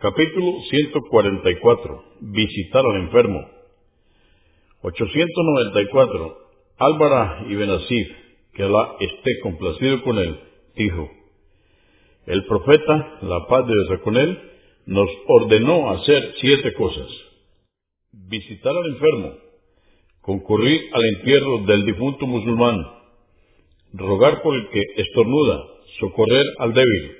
Capítulo 144. Visitar al enfermo. 894. Álvara ibn Asif, que Alá esté complacido con él, dijo, el profeta, la paz de Dios con él, nos ordenó hacer siete cosas. Visitar al enfermo, concurrir al entierro del difunto musulmán, rogar por el que estornuda, socorrer al débil,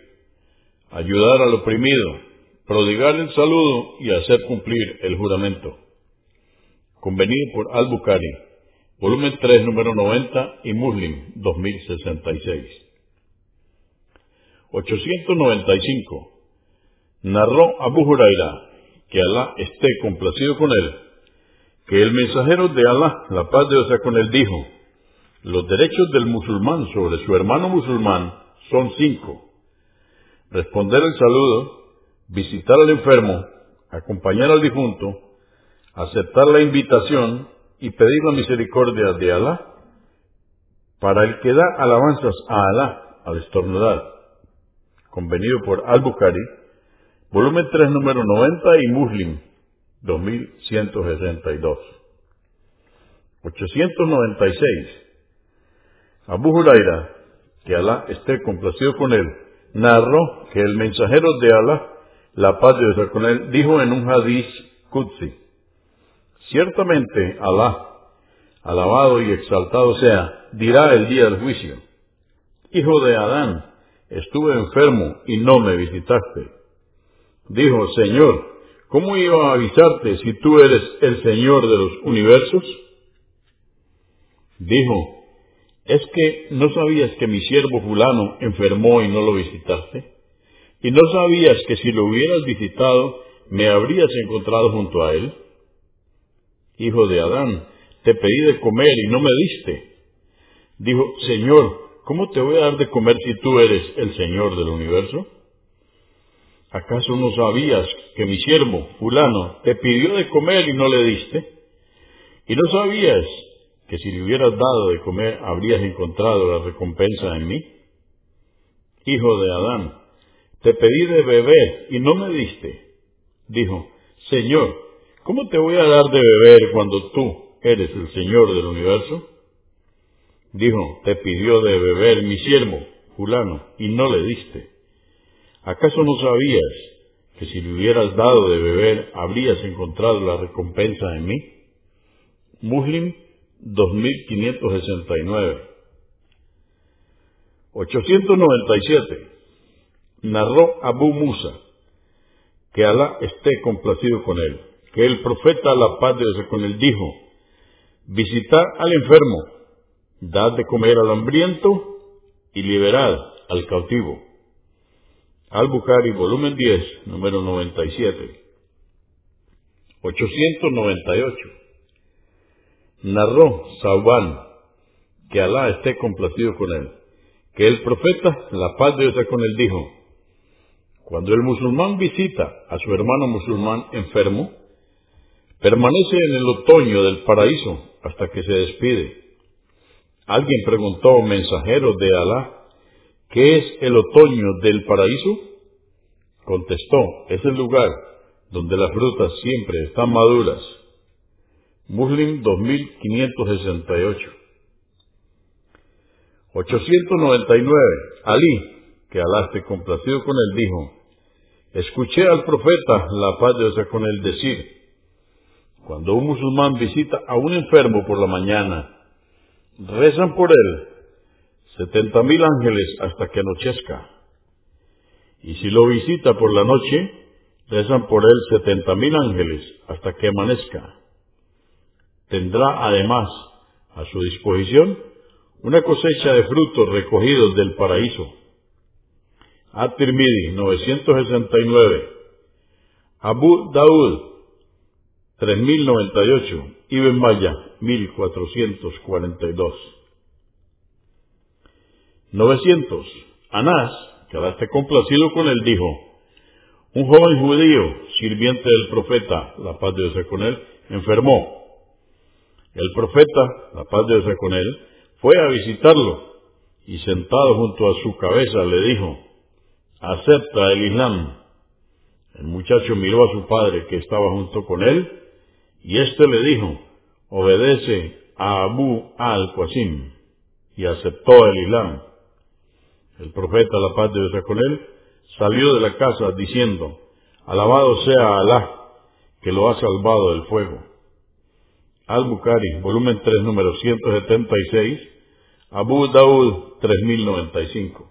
ayudar al oprimido, prodigar el saludo y hacer cumplir el juramento. Convenido por Al-Bukhari, volumen 3, número 90 y Muslim 2066. 895. Narró Abu Huraira, que Alá esté complacido con él, que el mensajero de Alá, la paz de Dios con él, dijo, los derechos del musulmán sobre su hermano musulmán son cinco. Responder el saludo, visitar al enfermo, acompañar al difunto, aceptar la invitación y pedir la misericordia de Alá para el que da alabanzas a Alá al estornudar. Convenido por Al-Bukhari, volumen 3, número 90 y Muslim, 2162. 896. Abu Huraira, que Alá esté complacido con él, narró que el mensajero de Alá la paz de Dios con él, dijo en un hadiz Qudsi, ciertamente Alá, alabado y exaltado sea, dirá el día del juicio, Hijo de Adán, estuve enfermo y no me visitaste. Dijo, Señor, ¿cómo iba a avisarte si tú eres el Señor de los universos? Dijo, ¿es que no sabías que mi siervo fulano enfermó y no lo visitaste? ¿Y no sabías que si lo hubieras visitado, me habrías encontrado junto a él? Hijo de Adán, te pedí de comer y no me diste. Dijo, Señor, ¿cómo te voy a dar de comer si tú eres el Señor del universo? ¿Acaso no sabías que mi siervo, fulano, te pidió de comer y no le diste? ¿Y no sabías que si le hubieras dado de comer habrías encontrado la recompensa en mí? Hijo de Adán, te pedí de beber y no me diste. Dijo, Señor, ¿cómo te voy a dar de beber cuando tú eres el Señor del universo? Dijo, te pidió de beber mi siervo, fulano, y no le diste. ¿Acaso no sabías que si le hubieras dado de beber habrías encontrado la recompensa en mí? Muslim 2569 897 narró Abu Musa, que Alá esté complacido con él, que el profeta la paz de con él dijo, visitar al enfermo, dad de comer al hambriento y liberad al cautivo. Al-Bukhari, volumen 10, número 97. 898. Narró Sauban, que Alá esté complacido con él, que el profeta, la paz de Dios con él, dijo, cuando el musulmán visita a su hermano musulmán enfermo, permanece en el otoño del paraíso hasta que se despide. Alguien preguntó, mensajero de Alá, ¿qué es el otoño del paraíso? Contestó, es el lugar donde las frutas siempre están maduras. Muslim 2568. 899. Ali, que Alá esté complacido con él, dijo, Escuché al profeta, la paz de Dios con él, decir, cuando un musulmán visita a un enfermo por la mañana, rezan por él setenta mil ángeles hasta que anochezca. Y si lo visita por la noche, rezan por él setenta mil ángeles hasta que amanezca. Tendrá además a su disposición una cosecha de frutos recogidos del paraíso At-Tirmidhi 969, Abu Daud 3098, Ibn Maya 1442. 900. Anás, que ahora esté complacido con él, dijo, un joven judío, sirviente del profeta, la paz de Dios con él, enfermó. El profeta, la paz de Dios con él, fue a visitarlo y sentado junto a su cabeza le dijo, acepta el Islam. El muchacho miró a su padre que estaba junto con él, y éste le dijo, obedece a Abu al-Qasim, y aceptó el Islam. El profeta, la paz de Dios con él, salió de la casa diciendo, alabado sea Alá, que lo ha salvado del fuego. Al-Bukhari, volumen 3, número 176, Abu Daud 3095.